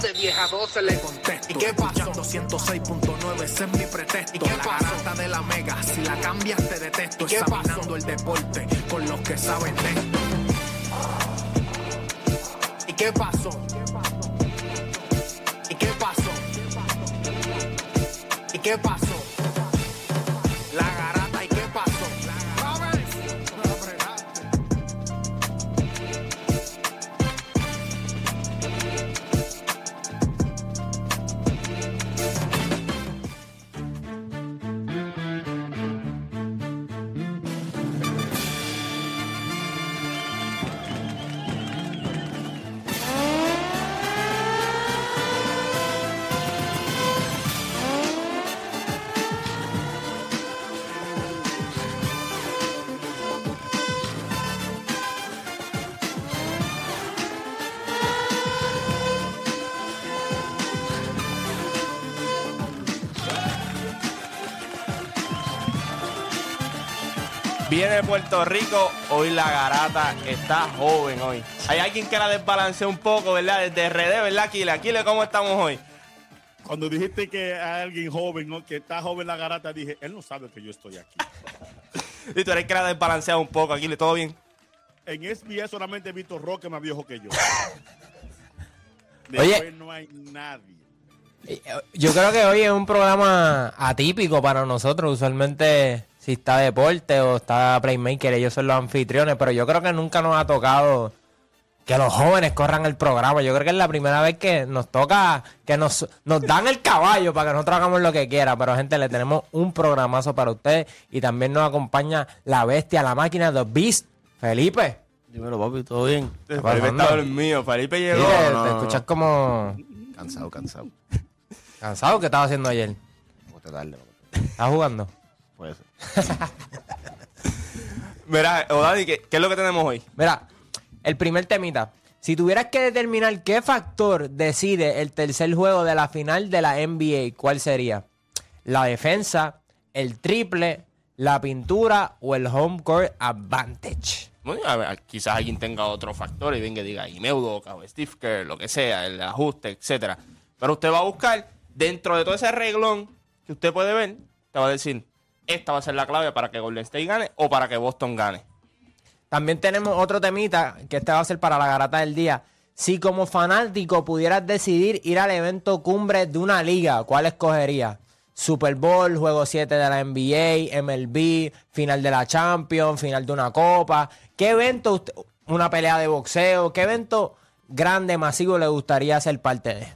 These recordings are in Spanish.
12, vieja 12 le contesto. ¿Y qué pasó? 106.9, ese es mi pretexto. ¿Y qué la garata de la mega, si la cambias te detesto. ¿Qué Examinando pasó? el deporte con los que saben de esto. ¿Y qué pasó? ¿Y qué pasó? ¿Y qué pasó? ¿Y qué pasó? Viene de Puerto Rico, hoy la garata está joven hoy. Hay alguien que la desbalancea un poco, ¿verdad? Desde RD, ¿verdad, Aquile? Aquile, ¿cómo estamos hoy? Cuando dijiste que hay alguien joven, ¿no? que está joven la garata, dije, él no sabe que yo estoy aquí. Y tú eres que la desbalancea un poco, Aquile, ¿todo bien? En SBS solamente Víctor Roque más viejo que yo. Oye. Después no hay nadie. Yo creo que hoy es un programa atípico para nosotros. Usualmente, si está deporte o está Playmaker, ellos son los anfitriones. Pero yo creo que nunca nos ha tocado que los jóvenes corran el programa. Yo creo que es la primera vez que nos toca, que nos, nos dan el caballo para que nosotros hagamos lo que quiera. Pero, gente, le tenemos un programazo para ustedes. Y también nos acompaña la bestia, la máquina, The Beast, Felipe. Dímelo, papi, ¿todo bien? Felipe está dormido, Felipe llegó. No, te no. escuchas como Cansado, cansado. cansado. ¿Qué estabas haciendo ayer? Vamos a darle, vamos a darle. ¿Estás jugando? Puede ser. Mira, Odani, ¿qué, ¿qué es lo que tenemos hoy? Mira, el primer temita. Si tuvieras que determinar qué factor decide el tercer juego de la final de la NBA, ¿cuál sería? ¿La defensa, el triple, la pintura o el home court advantage? Bueno, a ver, quizás alguien tenga otro factor y venga y diga Imeudoka o Steve Kerr, lo que sea, el ajuste, etcétera. Pero usted va a buscar dentro de todo ese reglón que usted puede ver, te va a decir, esta va a ser la clave para que Golden State gane o para que Boston gane. También tenemos otro temita, que este va a ser para la garata del día. Si como fanático pudieras decidir ir al evento cumbre de una liga, ¿cuál escogerías? Super Bowl, Juego 7 de la NBA, MLB, final de la Champions, final de una copa. ¿Qué evento, usted- una pelea de boxeo, qué evento grande, masivo le gustaría ser parte de?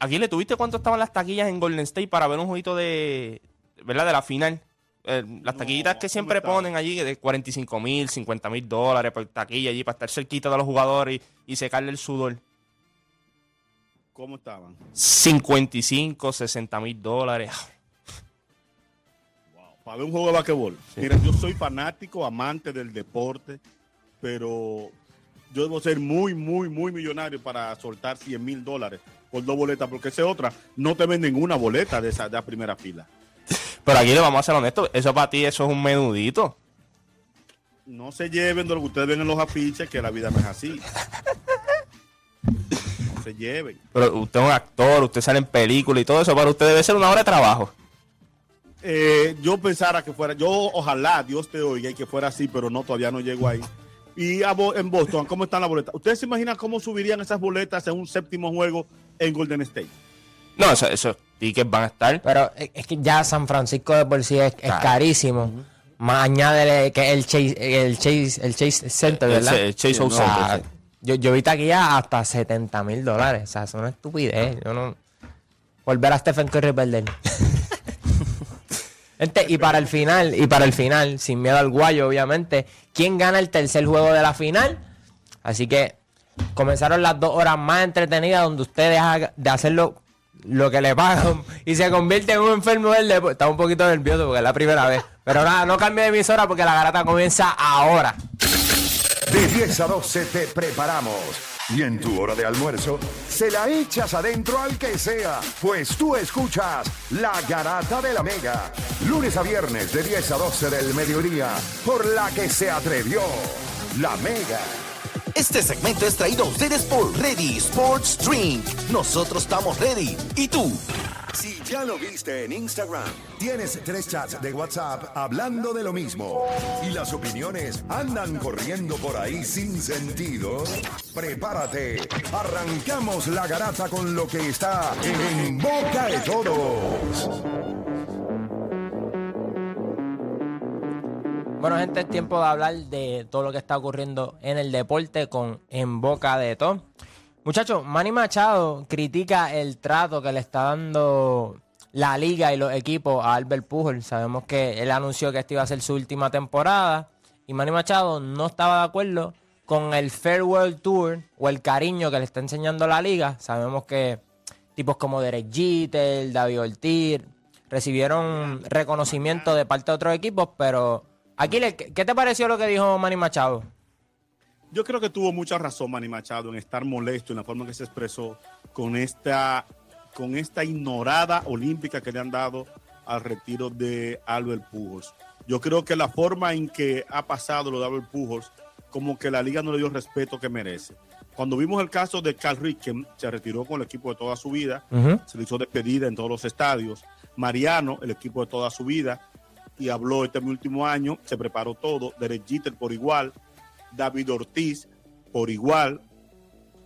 Aquí le tuviste cuánto estaban las taquillas en Golden State para ver un jueguito de, ¿verdad? De la final. Eh, las No, taquillitas que ¿cómo siempre ponen allí de 45 mil, 50 mil dólares por taquilla allí para estar cerquita de los jugadores y, y secarle el sudor. ¿Cómo estaban? 55, 60 mil dólares. Wow. Para ver un juego de basquetbol. Mira, yo soy fanático, amante del deporte, pero yo debo ser muy, muy, muy millonario para soltar 100 mil dólares por dos boletas, porque esa es otra. No te venden una boleta de esa de la primera fila. Pero aquí le vamos a ser honestos, eso para ti, eso es un menudito. No se lleven de lo que ustedes ven en los afiches, que la vida no es así. No se lleven. Pero usted es un actor, usted sale en películas y todo eso, para usted debe ser una hora de trabajo. Eh, yo pensara que fuera, yo ojalá Dios te oiga y que fuera así, pero no, todavía no llego ahí. Y a en Boston, ¿cómo están las boletas? ¿Ustedes se imaginan cómo subirían esas boletas en un séptimo juego en Golden State? No, eso, eso tickets van a estar. Pero es que ya San Francisco de por sí es, es Claro. carísimo. Más añádele que el Chase, el Chase, el Chase Center, El- ¿verdad? el Chase O O sea, Center, sí. yo, yo vi taquilla hasta 70 mil dólares. O sea, es una estupidez. Yo no... Volver a Stephen Curry perder. Gente, y para el final, y para el final, sin miedo al guayo, obviamente, ¿quién gana el tercer juego de la final? Así que comenzaron las dos horas más entretenidas donde usted deja de hacerlo lo que le pagan y se convierte en un enfermo del deporte. Está un poquito nervioso porque es la primera vez. Pero nada, no cambie de emisora porque la garata comienza ahora. De 10 a 12 te preparamos. Y en tu hora de almuerzo, se la echas adentro al que sea, pues tú escuchas La Garata de la Mega. Lunes a viernes de 10 a 12 del mediodía, por la que se atrevió La Mega. Este segmento es traído a ustedes por Ready Sports Drink. Nosotros estamos ready. ¿Y tú? Si ya lo viste en Instagram, tienes tres chats de WhatsApp hablando de lo mismo y las opiniones andan corriendo por ahí sin sentido, prepárate. Arrancamos la garata con lo que está en boca de todos. Bueno, gente, es tiempo de hablar de todo lo que está ocurriendo en el deporte con En Boca de Todo. Muchachos, Manny Machado critica el trato que le está dando la liga y los equipos a Albert Pujol. Sabemos que él anunció que esta iba a ser su última temporada y Manny Machado no estaba de acuerdo con el Farewell Tour o el cariño que le está enseñando la liga. Sabemos que tipos como Derek Jeter, David Ortiz recibieron reconocimiento de parte de otros equipos, pero Aquiles, ¿qué te pareció lo que dijo Manny Machado? Yo creo que tuvo mucha razón Manny Machado en estar molesto en la forma que se expresó con esta, con esta ignorada olímpica que le han dado al retiro de Albert Pujols. Yo creo que la forma en que ha pasado lo de Albert Pujols, como que la liga no le dio el respeto que merece. Cuando vimos el caso de Carl Ricken, se retiró con el equipo de toda su vida, se le hizo despedida en todos los estadios. Mariano, el equipo de toda su vida, y habló este último año, se preparó todo. Derek Jeter por igual, David Ortiz por igual,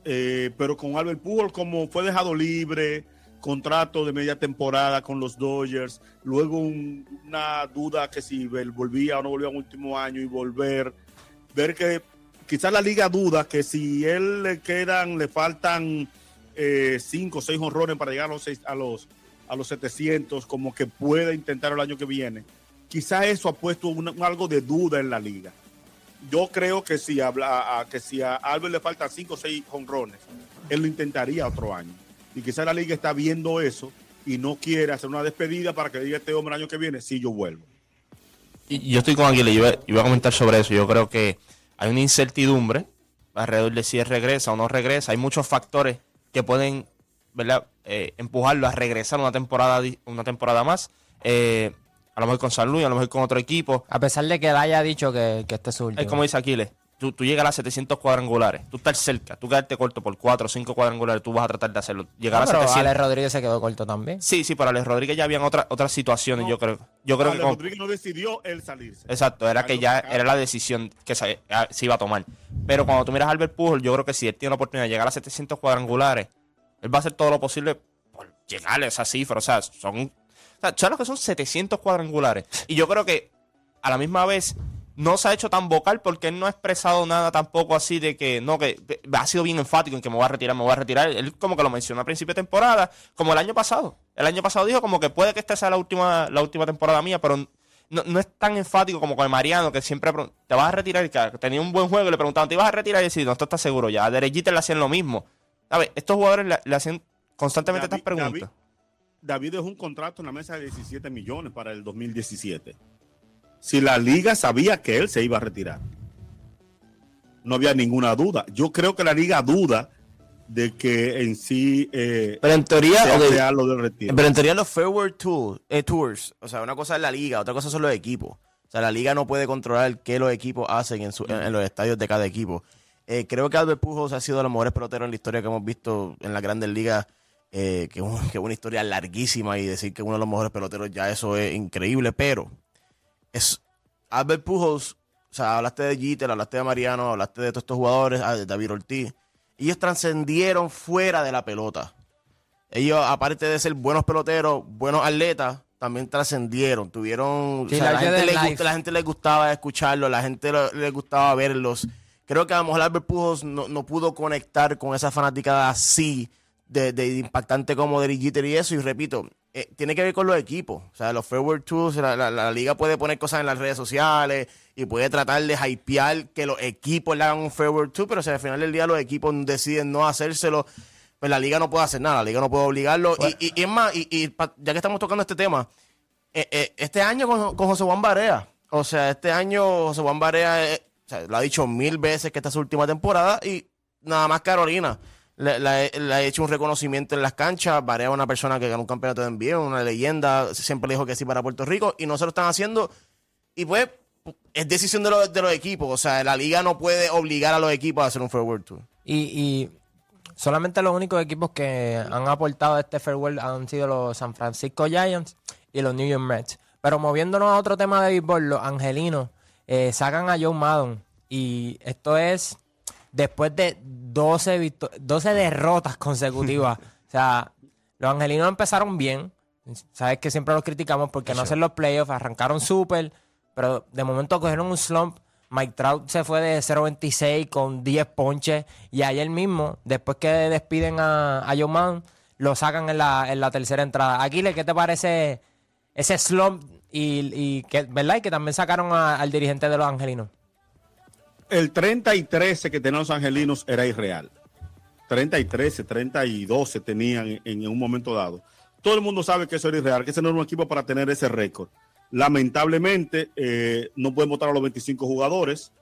eh, pero con Albert Pujol como fue dejado libre, contrato de media temporada con los Dodgers, luego un- una duda que si volvía o no volvía en último año y volver, ver que quizás la liga duda que si él le quedan, le faltan eh, cinco o seis honrones para llegar a los, seis- a los a los 700, como que puede intentar el año que viene. Quizás eso ha puesto algo de duda en la liga. Yo creo que si, habla, a, que si Albert le faltan 5 o 6 honrones, él lo intentaría otro año. Y quizás la liga está viendo eso y no quiere hacer una despedida para que diga este hombre el año que viene, sí, yo vuelvo. Yo estoy con Aguilera, yo, iba a comentar sobre eso. Yo creo que hay una incertidumbre alrededor de si él regresa o no regresa. Hay muchos factores que pueden. Eh, empujarlo a regresar una temporada, una temporada más. Eh, a lo mejor con San Luis, a lo mejor con otro equipo. A pesar de que él haya dicho que, que este es su último. Es como dice Aquiles. Tú, tú llegas a las 700 cuadrangulares, tú estás cerca, tú quedarte corto por 4 o 5 cuadrangulares, tú vas a tratar de hacerlo. Llegar No, a pero 700. Alex Rodríguez se quedó corto también. Sí, sí, para Alex Rodríguez ya habían otra, otras situaciones, yo creo. Yo creo que Ale con- Rodríguez no decidió él salirse. Exacto, era que ya que- era la decisión que se, ah, se iba a tomar. Pero cuando tú miras a Albert Pujol, yo creo que si él tiene la oportunidad de llegar a 700 cuadrangulares, él va a hacer todo lo posible por llegar a esa cifra. O sea, son. O sea, ¿sabes lo que son 700 cuadrangulares? Y yo creo que a la misma vez no se ha hecho tan vocal porque él no ha expresado nada tampoco así de que no, que ha sido bien enfático en que me voy a retirar, me voy a retirar. Él como que lo mencionó a principio de temporada, como el año pasado. El año pasado dijo como que puede que esta sea la última, la última temporada mía, pero no, no es tan enfático como con el Mariano, que siempre te vas a retirar, que tenía un buen juego y le preguntaban, ¿te ibas a retirar? Y decía, no, esto está seguro ya. A Derek Jeter le hacían lo mismo. A ver, estos jugadores le, le hacen constantemente David- estas preguntas. David- David dejó un contrato en la mesa de 17 millones para el 2017. Si la liga sabía que él se iba a retirar, no había ninguna duda. Yo creo que la liga duda de que en sí eh, Pero en teoría, sea ok, real lo del retiro. pero en teoría los Fairway Tour, eh, Tours, o sea, una cosa es la liga, otra cosa son los equipos. O sea, la liga no puede controlar qué los equipos hacen en, su- en- en los estadios de cada equipo. Eh, creo que Albert Pujols ha sido de los mejores peloteros en la historia que hemos visto en las grandes ligas, eh, que, un- que una historia larguísima y decir que uno de los mejores peloteros ya eso es increíble, pero es Albert Pujols, o sea, hablaste de Jeter, hablaste de Mariano, hablaste de todos estos jugadores, ah, de David Ortiz, ellos trascendieron fuera de la pelota. ellos, aparte de ser buenos peloteros, buenos atletas, también trascendieron. Tuvieron. Sí, o sea, la, gente les life. gusta- la gente les gustaba escucharlos, la gente les gustaba verlos. Creo que a lo mejor Albert Pujols no, no pudo conectar con esa fanaticada así de, de impactante como Derek Jeter y eso. Y repito, eh, tiene que ver con los equipos. O sea, los Forward Tools, la, la- la liga puede poner cosas en las redes sociales y puede tratar de hypear que los equipos le hagan un Forward Tool, pero si al final del día los equipos deciden no hacérselo, pues la liga no puede hacer nada, la liga no puede obligarlo. Y, y- y es más, y, y ya que estamos tocando este tema, eh, eh, este año con, con José Juan Barea, o sea, este año José Juan Barea o sea, lo ha dicho mil veces que esta es su última temporada y nada más Carolina. Le, ha hecho un reconocimiento en las canchas. Barea es una persona que ganó un campeonato de NBA, una leyenda. Siempre le dijo que sí para Puerto Rico y no se lo están haciendo. Y pues es decisión de los, de los equipos. O sea, la liga no puede obligar a los equipos a hacer un forward tour. Y, solamente los únicos equipos que han aportado a este farewell han sido los San Francisco Giants y los New York Mets. Pero moviéndonos a otro tema de béisbol, los angelinos eh, sacan a Joe Maddon. Y esto es después de 12, victo- 12 derrotas consecutivas. o sea, los angelinos empezaron bien. Sabes que siempre los criticamos porque no hacen los playoffs, arrancaron súper, pero de momento cogieron un slump. Mike Trout se fue de 0.26 con 10 ponches y ayer mismo, después que despiden a, a Maddon, lo sacan en la, en la tercera entrada. Aquiles, ¿qué te parece ese slump y, y que, ¿verdad? Y que también sacaron a- al dirigente de los angelinos. El 30 y 13 que tenían los angelinos era irreal. 30 y 13, 30 y 12 tenían en, un momento dado. Todo el mundo sabe que eso era irreal, que ese no era un equipo para tener ese récord. Lamentablemente, eh, no pueden votar a los 25 jugadores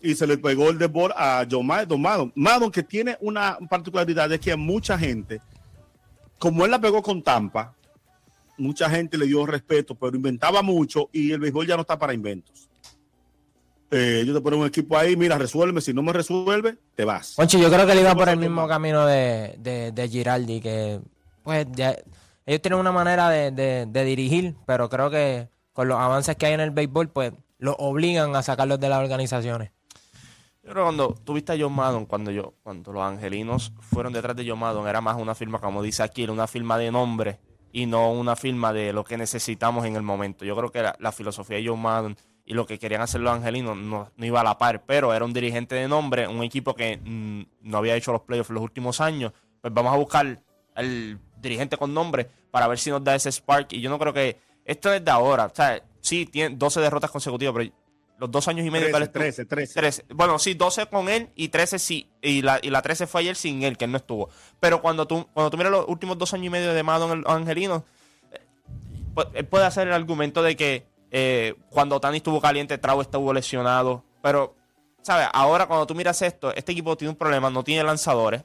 y se le pegó el debol a John Ma- Don Maddon. Maddon, que tiene una particularidad, es que mucha gente, como él la pegó con Tampa, mucha gente le dio respeto, pero inventaba mucho y el béisbol ya no está para inventos. Eh, ellos te ponen un equipo ahí, mira, resuelve, si no me resuelve, te vas. Poncho, yo creo que él iba por el mismo camino de, de, de Giraldi, que pues ya- ellos tienen una manera de, de- de dirigir, pero creo que con los avances que hay en el béisbol, pues los obligan a sacarlos de las organizaciones. Yo creo que cuando tuviste a John Maddon, cuando yo, cuando los angelinos fueron detrás de John Maddon, era más una firma, como dice aquí, una firma de nombre y no una firma de lo que necesitamos en el momento. Yo creo que la, la filosofía de John Maddon y lo que querían hacer los angelinos no, no iba a la par, pero era un dirigente de nombre, un equipo que mm, no había hecho los playoffs los últimos años. Pues vamos a buscar al dirigente con nombre para ver si nos da ese spark. Y yo no creo que esto es de ahora. O sea, sí, tiene 12 derrotas consecutivas, pero los dos años y medio que él 13, estuvo- 13, 13. 13. Bueno, sí, 12 con él y 13 sí. Y la, y la 13 fue ayer sin él, que él no estuvo. Pero cuando tú, cuando tú miras los últimos dos años y medio de Madon el Angelino, eh, pu- él puede hacer el argumento de que eh, cuando Tani estuvo caliente, Trau estuvo lesionado. Pero, ¿sabes? Ahora cuando tú miras esto, este equipo tiene un problema, no tiene lanzadores.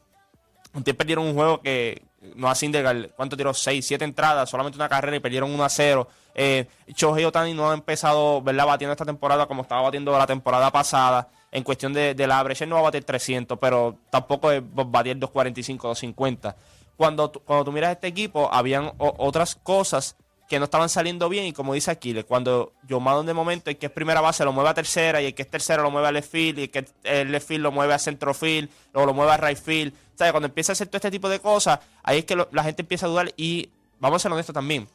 Tiempo perdieron un juego que no hace Syndergaard, ¿cuánto tiró? 6, 7 entradas, solamente una carrera y perdieron 1 a 0. Eh, Shohei Otani no ha empezado, ¿verdad? Batiendo esta temporada como estaba batiendo la temporada pasada. En cuestión de, la él no va a bater 300, pero tampoco es batir 245, 250. Cuando, cuando tú miras este equipo, habían otras cosas que no estaban saliendo bien y como dice Aquiles, cuando John Maddon de momento el que es primera base lo mueve a tercera y el que es tercero lo mueve a left field y el que el left field lo mueve a centro field o lo mueve a right field. ¿Sabes? Cuando empieza a hacer todo este tipo de cosas, ahí es que la gente empieza a dudar y vamos a ser honestos también.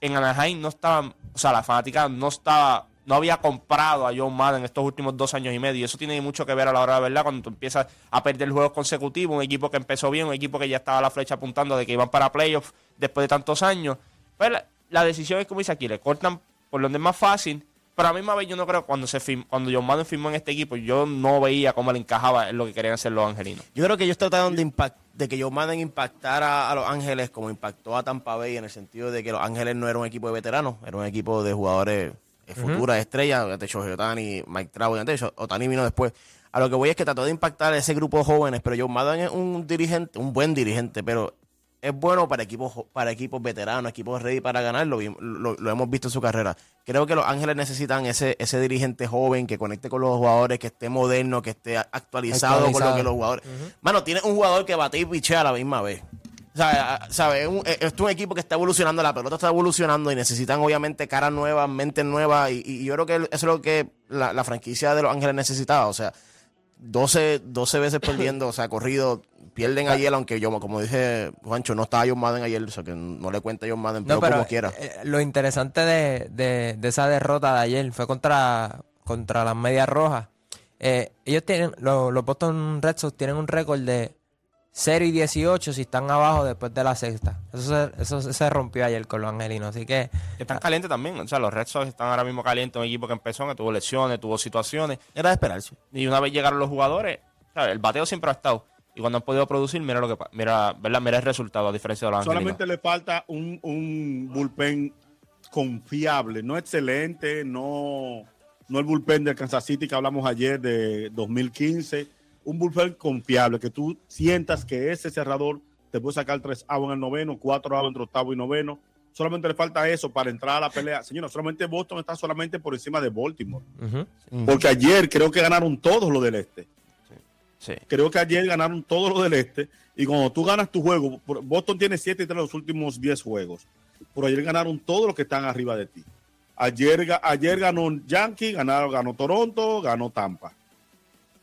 En Anaheim no estaban, o sea, la fanática no estaba, no había comprado a John Madden estos últimos dos años y medio. Y eso tiene mucho que ver a la hora de verdad cuando tú empiezas a perder juegos consecutivos, un equipo que empezó bien, un equipo que ya estaba a la flecha apuntando de que iban para playoffs después de tantos años. Pues la, decisión es como dice aquí, le cortan por donde es más fácil. Pero a la misma vez yo no creo que cuando se firm- cuando John Madden firmó en este equipo, yo no veía cómo le encajaba en lo que querían hacer los angelinos. Yo creo que ellos trataron de, impact- de que Joe Madden impactara a Los Ángeles como impactó a Tampa Bay en el sentido de que Los Ángeles no era un equipo de veteranos, era un equipo de jugadores eh, futuras estrellas, de hecho Otani, Mike Trout, de hecho Otani vino después. A lo que voy es que trató de impactar a ese grupo de jóvenes, pero Joe Madden es un dirigente, un buen dirigente, pero es bueno para equipos para equipos veteranos, equipos ready para ganar, lo, vi- lo- lo hemos visto en su carrera. Creo que los Ángeles necesitan ese, ese dirigente joven que conecte con los jugadores, que esté moderno, que esté actualizado, con lo que los jugadores... Mano, tiene un jugador que bate y pichea a la misma vez. O sea, a- ¿sabe? Es un, es- es un equipo que está evolucionando, la pelota está evolucionando y necesitan obviamente caras nuevas, mentes nuevas y, y yo creo que eso es lo que la, la franquicia de Los Ángeles necesitaba. O sea, 12, 12 veces perdiendo, o sea, corrido, pierden ayer, aunque yo, como dije Juancho, no estaba John Madden ayer, o sea que no le cuenta John Madden, pero, No, pero como quiera. eh, lo interesante de, de- de esa derrota de ayer fue contra, contra las medias rojas. Eh, ellos tienen, los, los Boston Red Sox tienen un récord de 0 y 18 si están abajo después de la sexta. Eso se, eso se rompió ayer con los angelinos. Así que Están calientes también. O sea, los Red Sox están ahora mismo calientes. Un equipo que empezó, que tuvo lesiones, tuvo situaciones. Era de esperarse. Y una vez llegaron los jugadores, ¿sabes? el bateo siempre ha estado. Y cuando han podido producir, mira lo que mira, ¿verdad? mira el resultado, a diferencia de los angelinos. Solamente le falta un, un bullpen confiable, no excelente, no, no el bullpen de Kansas City que hablamos ayer de 2015, un bullpen confiable, que tú sientas que ese cerrador te puede sacar tres outs en el noveno, cuatro outs entre octavo y noveno. Solamente le falta eso para entrar a la pelea. Señora, solamente Boston está solamente por encima de Baltimore. Porque ayer creo que ganaron todos los del este. Creo que ayer ganaron todos los del este. Y cuando tú ganas tu juego, por- Boston tiene 7 y 3 los últimos 10 juegos. Pero ayer ganaron todos los que están arriba de ti. Ayer, ga- ayer ganó Yankee, ganó Toronto, ganó Tampa.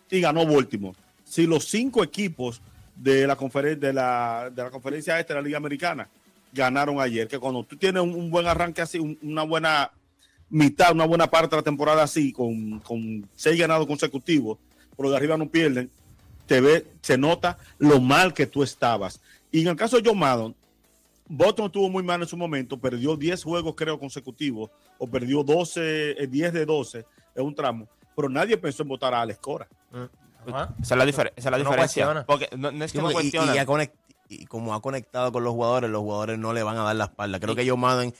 Y ganó Baltimore. Si los cinco equipos de la, conferen- de la, de la conferencia este de la Liga Americana ganaron ayer, que cuando tú tienes un, buen arranque así, un- una buena mitad, una buena parte de la temporada así, con, con seis ganados consecutivos, pero de arriba no pierden, te ve, se nota lo mal que tú estabas. Y en el caso de John Maddon, Boston estuvo muy mal en su momento, perdió 10 juegos creo consecutivos, o perdió 12, eh, 10 de 12 en un tramo, pero nadie pensó en votar a Alex Cora. Ajá. Esa es la, difer- esa es la No diferencia. cuestiona. Porque no, no es que no y- y, conect- como ha conectado con los jugadores, los jugadores no le van a dar la espalda. Creo que John Madden,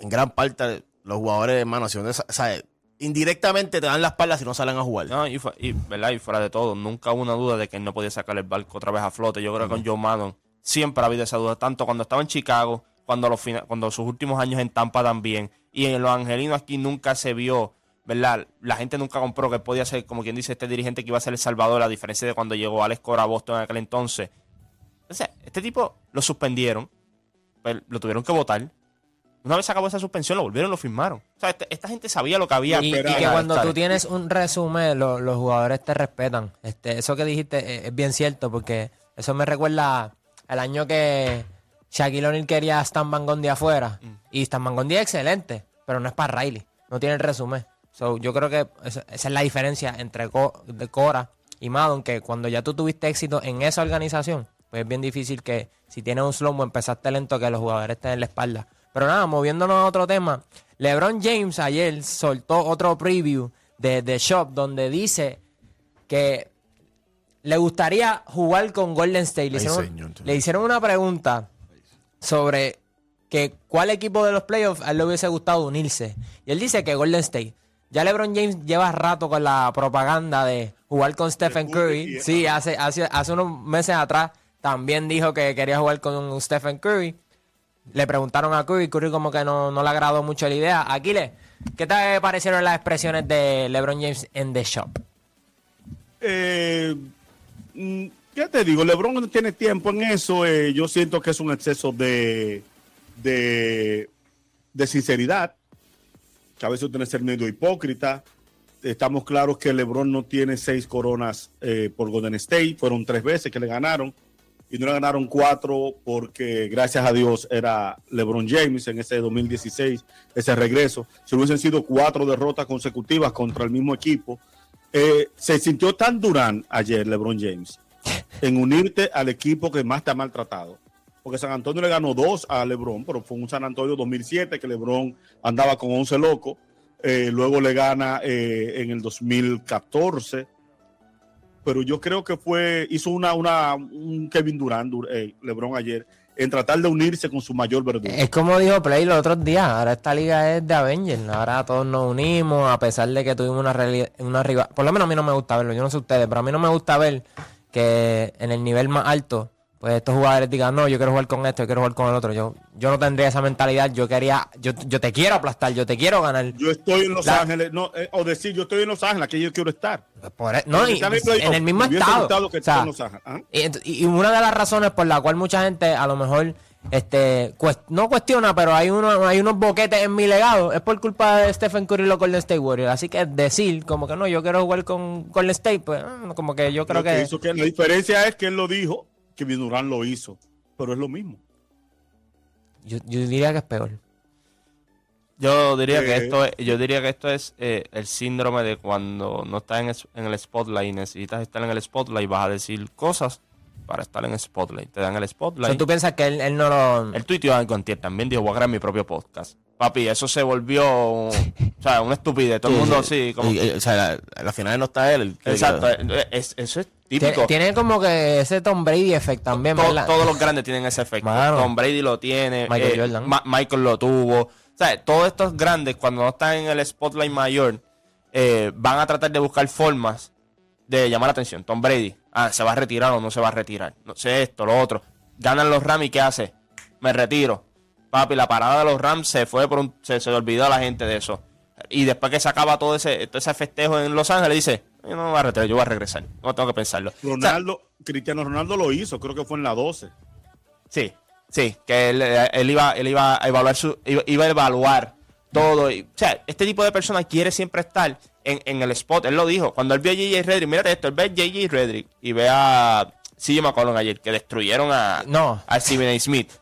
en gran parte, los jugadores, hermano, si uno- o sea, indirectamente te dan la espalda si no salen a jugar. No, y, fu- y, ¿verdad? y fuera de todo, nunca hubo una duda de que él no podía sacar el barco otra vez a flote. Yo creo que con Joe Maddon siempre ha habido esa duda, tanto cuando estaba en Chicago, cuando, los fina- cuando sus últimos años en Tampa también, y en los angelinos aquí nunca se vio, ¿verdad? La gente nunca compró que podía ser, como quien dice, este dirigente que iba a ser el Salvador, a diferencia de cuando llegó Alex Cora a Boston en aquel entonces. Entonces, este tipo lo suspendieron, pues, lo tuvieron que votar. Una vez acabó esa suspensión, lo volvieron lo firmaron. O sea, este- esta gente sabía lo que había. Y, que cuando estar. tú tienes un resumen, lo- los jugadores te respetan. Este, eso que dijiste es, es bien cierto, porque eso me recuerda al año que Shaquille O'Neal quería a Stan Van Gundy afuera. Y Stan Van Gundy es excelente, pero no es para Riley. No tiene el resumen. So, yo creo que esa, esa es la diferencia entre Co- de Cora y Madon, que cuando ya tú tuviste éxito en esa organización, pues es bien difícil que si tienes un slow empezaste lento, que los jugadores estén en la espalda. Pero nada, moviéndonos a otro tema. LeBron James ayer soltó otro preview de The Shop donde dice que le gustaría jugar con Golden State. Le hicieron, señor. le hicieron una pregunta sobre que cuál equipo de los playoffs a él le hubiese gustado unirse. Y él dice que Golden State. Ya LeBron James lleva rato con la propaganda de jugar con Stephen Curry, Sí, hace, hace, hace unos meses atrás también dijo que quería jugar con Stephen Curry. Le preguntaron a Curry, Curry como que no, no le agradó mucho la idea. Aquiles, ¿qué te parecieron las expresiones de LeBron James en The Shop? Eh, mm, ¿Qué te digo? LeBron no tiene tiempo en eso. eh, yo siento que es un exceso de, de, sinceridad. Que a veces tiene que ser medio hipócrita. Estamos claros que LeBron no tiene seis coronas eh, por Golden State. Fueron tres veces que le ganaron. Y no le ganaron cuatro porque, gracias a Dios, era LeBron James en ese 2016, ese regreso. Si hubiesen sido cuatro derrotas consecutivas contra el mismo equipo, eh, se sintió tan durán ayer LeBron James en unirte al equipo que más te ha maltratado. Porque San Antonio le ganó dos a LeBron, pero fue un San Antonio 2007 que LeBron andaba con 11 locos. Eh, luego le gana eh, en el 2014. Pero yo creo que fue, hizo una, una un Kevin Durant, Dur- eh, LeBron ayer, en tratar de unirse con su mayor verdugo. Es como dijo Play los otros días, ahora esta liga es de Avengers, ahora todos nos unimos, a pesar de que tuvimos una, una rival, por lo menos a mí no me gusta verlo, yo no sé ustedes, pero a mí no me gusta ver que en el nivel más alto, pues estos jugadores digan, no, yo quiero jugar con esto, yo quiero jugar con el otro, yo, yo no tendría esa mentalidad, yo quería, yo, yo te quiero aplastar, yo te quiero ganar. Yo estoy en Los La- Ángeles, no, eh, o decir, yo estoy en Los Ángeles, aquí yo quiero estar. Por e- no, y- en el mismo estado. gustado que O sea, esté en Los Ángeles. Ajá. Y, una de las razones por la cual mucha gente a lo mejor este cuest- no cuestiona, pero hay uno, hay unos boquetes en mi legado, es por culpa de Stephen Curry y los Golden State Warriors. Así que decir como que no, yo quiero jugar con Golden State, pues ah, como que yo creo Lo que que hizo que- la diferencia es que él lo dijo, que Durán lo hizo, pero es lo mismo. yo, yo diría que es peor. Yo diría que Eh. esto es, yo diría que esto es eh, el síndrome de cuando no estás en, el spotlight y necesitas estar en el spotlight vas a decir cosas para estar en el spotlight. Te dan el spotlight. tú piensas que él, él no lo... El tuiteo algo antier también dijo, voy a crear mi propio podcast. Papi, eso se volvió, o sea, una estupidez. Todo el mundo así, como... Y- y- o sea, la- a la final no está él. el Exacto, eh, es- eso es típico. Tiene, como que ese Tom Brady effect también, To- ¿verdad? todos los grandes tienen ese efecto. Mano. Tom Brady lo tiene. Michael eh, Jordan. Ma- Michael lo tuvo. O sea, todos estos grandes, cuando no están en el spotlight mayor, eh, van a tratar de buscar formas de llamar la atención. Tom Brady, ah, se va a retirar o no se va a retirar. No sé esto, lo otro. Ganan los Rams y ¿qué hace? Me retiro. Papi, la parada de los Rams se fue por un. Se, se le olvidó a la gente de eso. Y después que se acaba todo ese, todo ese festejo en Los Ángeles, dice: Yo no me voy a retirar, yo voy a regresar. No tengo que pensarlo. O sea, Ronaldo, Cristiano Ronaldo lo hizo, creo que fue en la 12. Sí, sí, que él, él iba, él iba a evaluar su, iba, iba a evaluar todo. y- o sea, este tipo de persona quiere siempre estar en, en el spot. Él lo dijo. Cuando él vio a J.J. Reddick, mírate esto, él ve a J.J. Reddick y ve a CJ McCollum ayer, que destruyeron a, No. a Stephen A. Smith.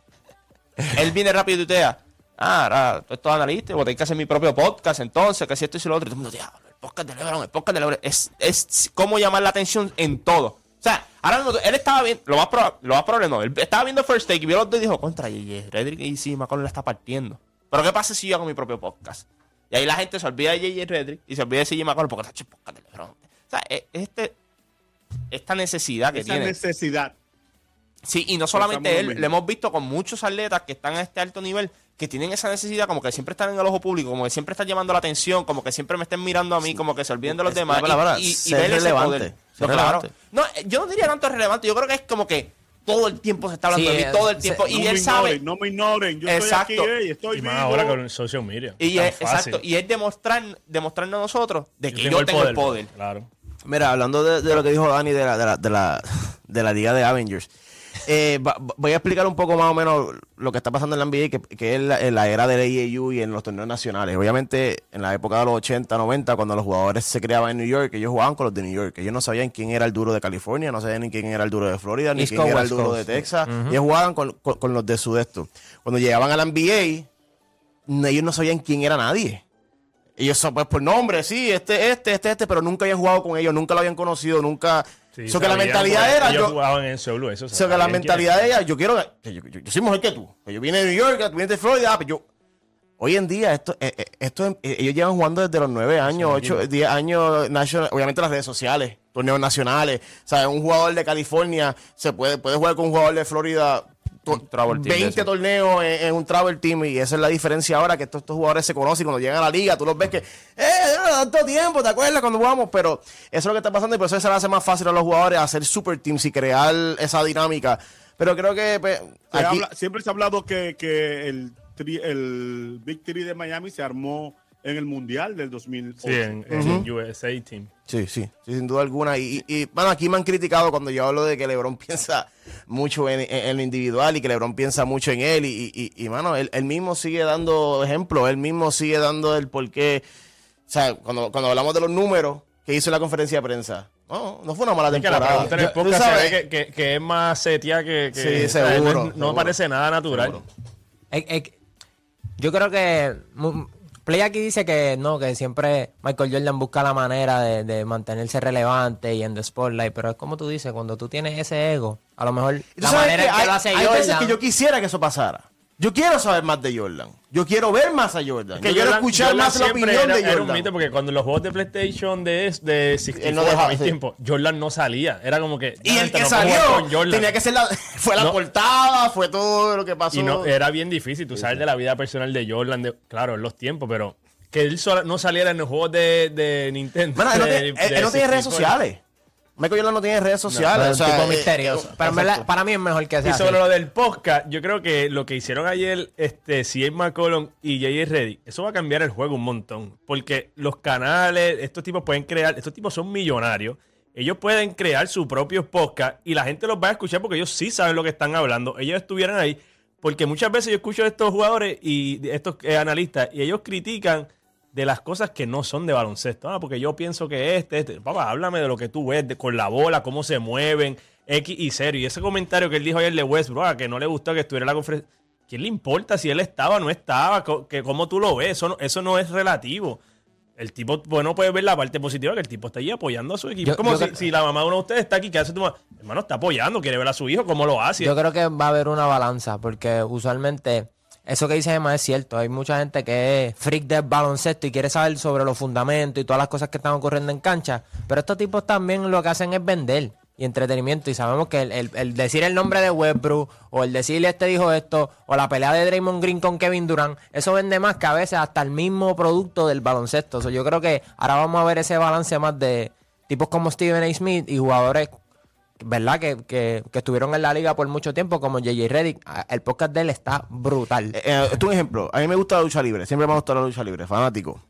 él viene rápido y tuitea. Ah, ahora, estos analistas, voy a tener que hacer mi propio podcast entonces, que si esto y si lo otro. Y todo el mundo, diablo, podcast de LeBron, el podcast de LeBron. Es, es cómo llamar la atención en todo. O sea, ahora mismo, él estaba viendo, lo más, proba- lo más probable no, él estaba viendo First Take y vio los dos y dijo, contra, y Redrick y sí, McCollum la está partiendo. Pero ¿qué pasa si yo hago mi propio podcast? Y ahí la gente se olvida de J.J. Redrick y se olvida de CJ McCollum porque está hecho podcast de LeBron. O sea, es- este, esta necesidad que Esa tiene. necesidad. Sí, y no solamente él, lo hemos visto con muchos atletas que están a este alto nivel, que tienen esa necesidad como que siempre están en el ojo público, como que siempre están llamando la atención, como que siempre me estén mirando a mí, como que se olviden de los Es demás. la palabra, y, y- y relevante, poder. ser No, claro. No, eh, yo no diría tanto relevante, yo creo que es como que todo el tiempo se está hablando Sí, de mí, eh, todo el se- tiempo. No y me él sabe. ignoren, no me ignoren. Yo Exacto. estoy aquí, ey, estoy Y vivo. más ahora con el social media. Y es, exacto, y es demostrar, demostrarnos a nosotros de que yo, tengo tengo el poder. Claro. Mira, hablando de, de lo que dijo Dani de la, de la, de la, de la Liga de Avengers, eh, va- voy a explicar un poco más o menos lo que está pasando en la NBA, que, que es la, en la era del AAU y en los torneos nacionales. Obviamente, en la época de los 80, 90, cuando los jugadores se creaban en New York, ellos jugaban con los de New York. Ellos no sabían quién era el duro de California, no sabían ni quién era el duro de Florida, ni East quién Coast, era el duro Coast. de Texas. Ellos jugaban con, con- con los de Sudesto. Cuando llegaban a la NBA, ellos no sabían quién era nadie. Ellos pues por nombre, sí, este, este, este, este, pero nunca habían jugado con ellos, nunca lo habían conocido, nunca. Sí, que la mentalidad era. Ellos Yo, jugaban en eso. o sea, que la mentalidad ella, yo quiero. yo, yo- yo soy mejor que tú. Que yo vine de New York, tú vienes de Florida, ah, pues yo. Hoy en día, esto, eh, eh, esto, eh, ellos llevan jugando desde los 9 años, 8, 10 años, national- obviamente las redes sociales, torneos nacionales. Sea, un jugador de California se puede, puede jugar con un jugador de Florida team de 20 eso. torneos en, en un travel team y esa es la diferencia ahora que estos, estos jugadores se conocen cuando llegan a la liga tú los ves que eh tanto tiempo te acuerdas cuando jugamos pero eso es lo que está pasando y por eso se le hace más fácil a los jugadores hacer super teams y crear esa dinámica pero creo que pues, Se aquí- habla- siempre se ha hablado que, que el, tri- el Big Three de Miami se armó en el Mundial del 2008. Sí, en, en USA Team. Sí, sí, sí, sin duda alguna. Y, y, y, bueno, aquí me han criticado cuando yo hablo de que LeBron piensa mucho en, en- en lo individual y que LeBron piensa mucho en él. Y, y, y, mano, él, él mismo sigue dando ejemplo, él mismo sigue dando el porqué. O sea, cuando, cuando hablamos de los números que hizo en la conferencia de prensa, no, no fue una mala Es que la temporada. pregunta en el Yo- tú podcast se sabes, ve que, que- que es más setia que... que Sí, o seguro, No, no seguro. parece nada natural. Yo creo que Play aquí dice que no, que siempre Michael Jordan busca la manera de, de mantenerse relevante y en the spotlight, pero es como tú dices, cuando tú tienes ese ego, a lo mejor la manera que en que hay, lo hace hay veces que yo quisiera que eso pasara. Yo quiero saber más de Jordan. Yo quiero ver más a Jordan. Que yo quiero Jordan- escuchar Jordan más la opinión era, de era un Jordan. mito porque cuando los juegos de PlayStation de, de 64 Él no dejaba, sí. tiempo, Jordan no salía. Era como que. Y el "Gente, que no salió con Jordan". tenía que ser la, fue la No. portada, fue todo lo que pasó. Y no, era bien difícil, tú sabes de la vida personal de Jordan, de, claro, en los tiempos, pero que él sola- no saliera en los juegos de, de Nintendo. Bueno, él no, de- tiene, él- de él no tiene redes 64. sociales. Michael Jordan no tiene redes sociales. es o un sea, tipo eh, misterioso. eh, pero para mí es mejor que sea Y así. sobre lo del podcast, yo creo que lo que hicieron ayer este, CJ McCollum y J.J. Reddy, eso va a cambiar el juego un montón. Porque los canales, estos tipos pueden crear, estos tipos son millonarios. Ellos pueden crear su propio podcast y la gente los va a escuchar porque ellos sí saben lo que están hablando. Ellos estuvieran ahí. Porque muchas veces yo escucho a estos jugadores y de estos eh, analistas y ellos critican de las cosas que no son de baloncesto. Ah, porque yo pienso que este, este. Papá, háblame de lo que tú ves de- con la bola, cómo se mueven, X y cero. Y ese comentario que él dijo ayer de Westbrook, ah, que no le gustó que estuviera en la conferencia. ¿Quién le importa si él estaba o no estaba? Que cómo tú lo ves, eso no, eso no es relativo. El tipo, bueno, puede ver la parte positiva que el tipo está allí apoyando a su equipo. Yo- Es como yo si, la mamá de uno de ustedes está aquí, ¿qué hace tu mamá? Hermano, está apoyando, quiere ver a su hijo, cómo lo hace. Yo creo que va a haber una balanza, porque usualmente eso que dice Emma es cierto. Hay mucha gente que es freak del baloncesto y quiere saber sobre los fundamentos y todas las cosas que están ocurriendo en cancha. Pero estos tipos también lo que hacen es vender y entretenimiento. Y sabemos que el, decir el nombre de Westbrook, o el decirle este dijo esto, o la pelea de Draymond Green con Kevin Durant, eso vende más que a veces hasta el mismo producto del baloncesto. So, yo creo que ahora vamos a ver ese balance más de tipos como Steven A. Smith y jugadores ¿verdad? Que, que, que estuvieron en la liga por mucho tiempo, como JJ Reddick. Ah, El podcast de él está brutal. Eh, eh, es un ejemplo. A mí me gusta la lucha libre. Siempre me ha gustado la lucha libre. Fanático.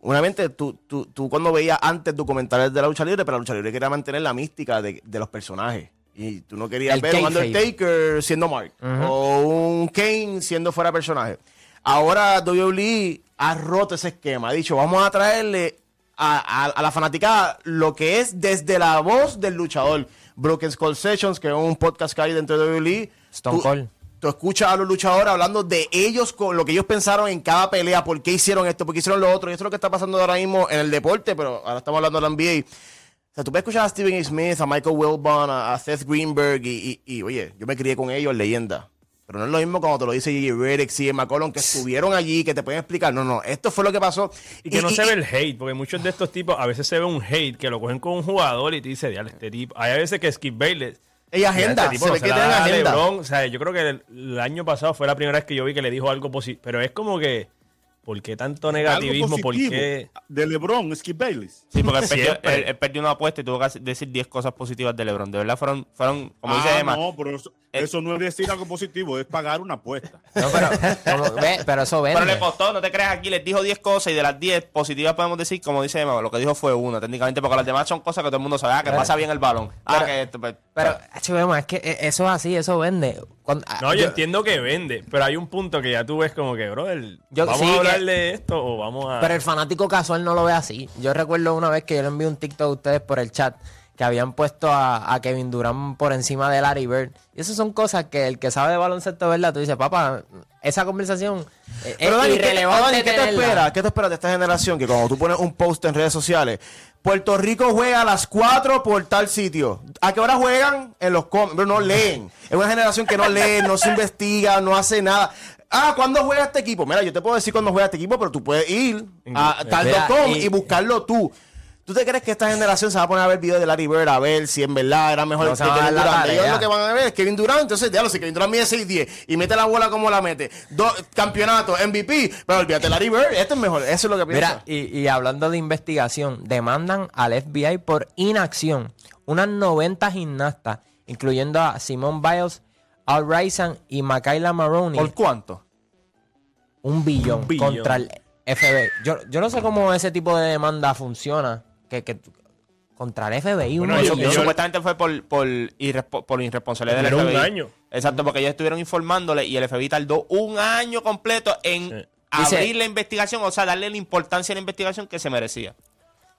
Obviamente, tú, tú, tú cuando veías antes documentales de la lucha libre, pero la lucha libre quería mantener la mística de, de los personajes. Y tú no querías El ver un. Undertaker siendo Mark. O un Kane siendo fuera personaje. Ahora WWE ha roto ese esquema. Ha dicho, vamos a traerle a, a- a la fanaticada lo que es desde la voz del luchador. Broken Skull Sessions, que es un podcast que hay dentro de WWE. Stone Tú- Cold. Tú escuchas a los luchadores hablando de ellos, con lo que ellos pensaron en cada pelea, por qué hicieron esto, por qué hicieron lo otro. Y eso es lo que está pasando ahora mismo en el deporte, pero ahora estamos hablando de la NBA. O sea, tú puedes escuchar a Steven. Smith, a Michael Wilbon, a, a Seth Greenberg y, y- y, oye, yo me crié con ellos, leyenda. Pero no es lo mismo cuando te lo dice J.J. Redick, C. McCollum, que estuvieron allí, que te pueden explicar. No, no, esto fue lo que pasó. Y que no se ve el hate, porque muchos de estos tipos, a veces se ve un hate que lo cogen con un jugador y te dice, diale, este tipo. Hay veces que Skip Bayless. Ella agenda, "Diale, este se ve no que la tienen da a agenda". LeBron". O sea, yo creo que el, el año pasado fue la primera vez que yo vi que le dijo algo positivo. Pero es como que, ¿por qué tanto negativismo? ¿Por qué? De LeBron, Skip Bayless. Sí, porque él perdió, él- él perdió una apuesta y tuvo que decir 10 cosas positivas de LeBron. De verdad fueron, fueron como dice Ah, Emma. no, pero eso, eso no es decir algo positivo, es pagar una apuesta. No, pero, como- ve, pero eso Pero le vende. costó, no te creas aquí, les dijo 10 cosas y de las 10 positivas podemos decir, como dice Emma, lo que dijo fue una, técnicamente, porque las demás son cosas que todo el mundo sabe, ah, que Pero- pasa bien el balón. Ah, pero- que esto, pues, Pero, hecho, Emma, es que eh, eso es así, eso vende. Cuando- ah, No, yo, entiendo que vende, pero hay un punto que ya tú ves como que, brother, Yo- ¿vamos sí, a hablar de esto o vamos a...? Pero el fanático casual no lo ve así. Yo recuerdo una vez que yo le envié un TikTok a ustedes por el chat que habían puesto a, a Kevin Durant por encima de Larry Bird. Y esas son cosas que el que sabe de baloncesto, ¿verdad? Tú dices, papá, esa conversación eh, Pero es Dani, ¿qué, te- irrelevante. Dani, ¿qué te espera? ¿Qué te espera de esta generación? Que cuando tú pones un post en redes sociales, Puerto Rico juega a las 4 por tal sitio. ¿A qué hora juegan? En los com pero no leen. Es una generación que no lee, no se investiga, no hace nada. Ah, ¿cuándo juega este equipo? Mira, yo te puedo decir cuándo juega este equipo, pero tú puedes ir a tal.com y, y- buscarlo tú. ¿Tú te crees que esta generación se va a poner a ver videos de Larry Bird a ver si en verdad era mejor No que Kevin Durant? Ellos lo que van a ver es Kevin Durant, entonces, diablo, si Kevin Durant mide 6'10 y mete la bola como la mete, dos campeonatos, MVP, pero olvídate Larry Bird, este es mejor, eso es lo que piensa. Mira, y, y hablando de investigación, demandan al FBI por inacción unas 90 gimnastas, incluyendo a Simone Biles, Al Raisan y Michaela Maroney. ¿Por cuánto? un billón, Un billón. contra el FBI. Yo, yo no sé cómo ese tipo de demanda funciona. Que, que contra el FBI, Bueno, yo- supuestamente fue por, por, irrespo- por irresponsabilidad del Pero un FBI. año. Exacto, porque ellos estuvieron informándole y el FBI tardó un año completo en Sí. Dice- abrir la investigación, o sea, darle la importancia a la investigación que se merecía.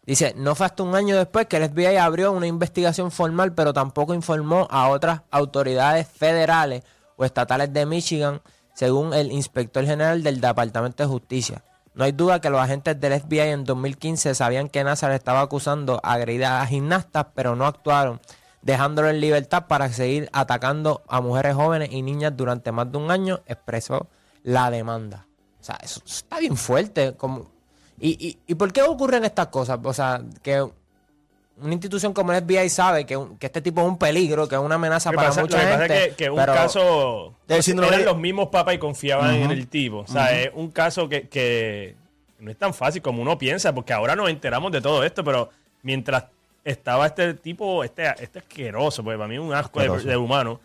Dice, no fue hasta un año después que el FBI abrió una investigación formal, pero tampoco informó a otras autoridades federales o estatales de Michigan, según el inspector general del Departamento de Justicia. No hay duda que los agentes del FBI en 2015 sabían que NASA le estaba acusando agredir a gimnastas, pero no actuaron, dejándolo en libertad para seguir atacando a mujeres jóvenes y niñas durante más de un año, expresó la demanda. O sea, eso está bien fuerte. Como... ¿Y, y, y por qué ocurren estas cosas? O sea, que una institución como el FBI sabe que, un- que este tipo es un peligro, que es una amenaza para pasa, mucha lo que pasa gente. es que, que un pero- caso Del síndrome eran los mismos papas y confiaban en el tipo. O sea, es un caso que, que no es tan fácil como uno piensa, porque ahora nos enteramos de todo esto, pero mientras estaba este tipo, este, este asqueroso, porque para mí es un asco de, de humano,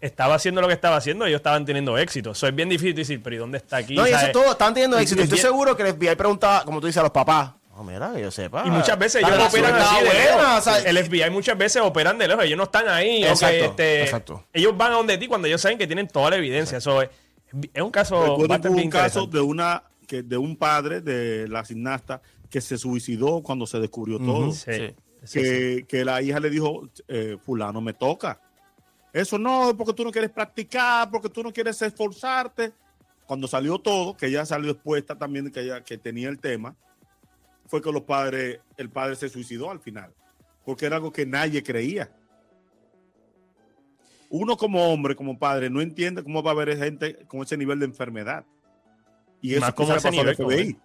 estaba haciendo lo que estaba haciendo, ellos estaban teniendo éxito. Eso es bien difícil decir, pero ¿y dónde está aquí? No, y eso todo, están teniendo éxito. y- Estoy seguro que el FBI preguntaba, como tú dices, a los papás, No, mira, que yo sepa. Y muchas veces ellos operan así de buena, lejos. o sea, el FBI muchas veces operan de lejos. Ellos no están ahí. este, exacto. Ellos van a donde ti cuando ellos saben que tienen toda la evidencia. Eso es, es un caso Recuerdo un caso de una que de un padre de la gimnasta que se suicidó cuando se descubrió todo. Sí, Sí. sí, que, sí. que la hija le dijo, eh, fulano me toca. Eso no, porque tú no quieres practicar, porque tú no quieres esforzarte. Cuando salió todo, que ella salió expuesta también, que ella que tenía el tema, fue que los padres, el padre se suicidó al final, porque era algo que nadie creía. Uno como hombre, como padre, no entiende cómo va a haber gente con ese nivel de enfermedad. Y eso como pasó al FBI.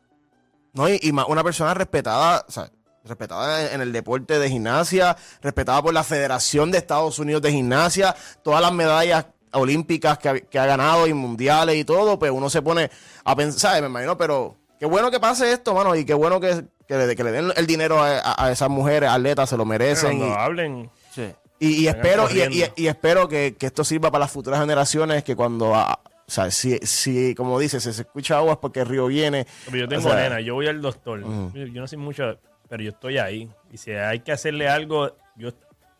No, y, y más una persona respetada, o sea, respetada en, en el deporte de gimnasia, respetada por la Federación de Estados Unidos de Gimnasia, todas las medallas olímpicas que ha, que ha ganado y mundiales y todo, pues uno se pone a pensar, me imagino, pero qué bueno que pase esto, mano, y qué bueno que, que, le, que le den el dinero a, esas mujeres, atletas, se lo merecen. Y- hablen. Sí. y, y espero, y, y- y espero que, que esto sirva para las futuras generaciones, que cuando, o sea, si, si como dices, si se escucha agua es porque el río viene. Pero yo O tengo sea, nena, yo voy al doctor. Yo, yo no sé mucho, pero yo estoy ahí. Y si hay que hacerle algo, yo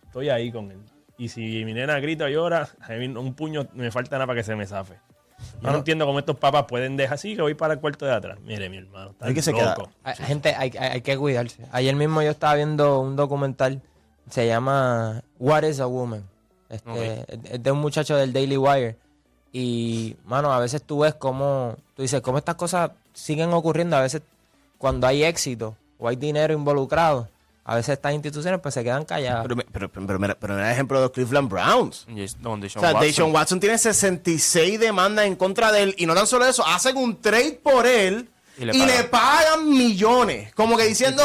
estoy ahí con él. Y si mi nena grita o llora, a mí un puño no me falta nada para que se me zafe. Yo no entiendo cómo estos papás pueden dejar así que voy para el cuarto de atrás. Mire, mi hermano, está Hay que se loco. Hay- Gente, hay, hay- hay que cuidarse. Ayer mismo yo estaba viendo un documental, se llama What is a Woman? Este, Es de un muchacho del Daily Wire. Y, mano, a veces tú ves cómo, tú dices, cómo estas cosas siguen ocurriendo. A veces cuando hay éxito o hay dinero involucrado, a veces estas instituciones pues se quedan calladas. Pero, pero, pero, pero mira, pero mira el ejemplo de los Cleveland Browns. Yes, Don O sea, Watson. Deshaun Watson tiene 66 demandas en contra de él. Y no tan solo eso, hacen un trade por él y Y le, le pagan. millones. Como que diciendo,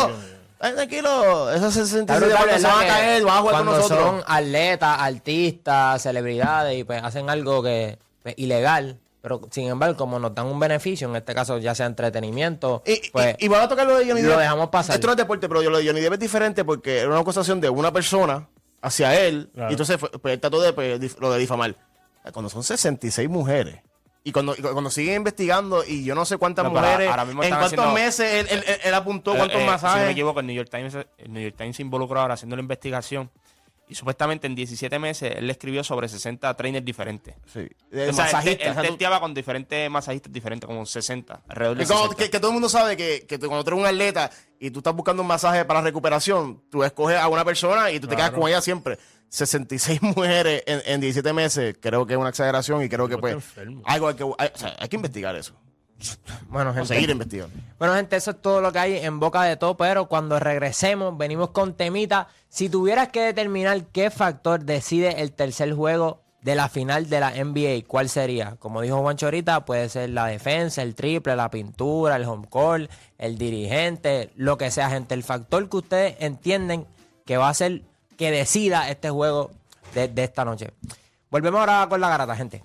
"Ay, tranquilo, esos 66 Está brutal, demandas se van a caer, vas a jugar con cuando nosotros. son atletas, artistas, celebridades y pues hacen algo que pues, ilegal, pero sin embargo como nos dan un beneficio, en este caso ya sea entretenimiento, Y, pues y, y vamos a tocar lo de Johnny lo Depp. dejamos pasar. Esto no es deporte, pero lo de Johnny Depp es diferente porque era una acusación de una persona hacia él. Claro. Y entonces fue, pues, él trató de pues, lo de difamar. Cuando son 66 mujeres. Y cuando, y cuando siguen investigando, y yo no sé cuántas No, mujeres, ahora mismo en cuántos haciendo- meses él, él- él- él apuntó, Eh, cuántos eh, masajes. Si no me equivoco, el New York Times, el New York Times se involucró ahora haciendo la investigación. Y supuestamente en 17 meses él le escribió sobre 60 trainers diferentes. Sí. De O sea, él, masajistas, él tenteaba con diferentes masajistas diferentes, como 60, alrededor de que, como- 60. que- que todo el mundo sabe que, que cuando tú eres un atleta y tú estás buscando un masaje para recuperación, tú escoges a una persona y tú te quedas con ella siempre. 66 mujeres en, en 17 meses, creo que es una exageración y creo que pues algo hay que, hay, o sea, hay que investigar eso. Bueno, O gente, seguir investigando. Bueno, gente, eso es todo lo que hay en boca de todo, pero cuando regresemos, venimos con temita. Si tuvieras que determinar qué factor decide el tercer juego de la final de la NBA, ¿cuál sería? Como dijo Juancho ahorita, puede ser la defensa, el triple, la pintura, el home court, el dirigente, lo que sea, gente. El factor que ustedes entienden que va a ser que decida este juego de, de esta noche. Volvemos ahora con la garata, gente.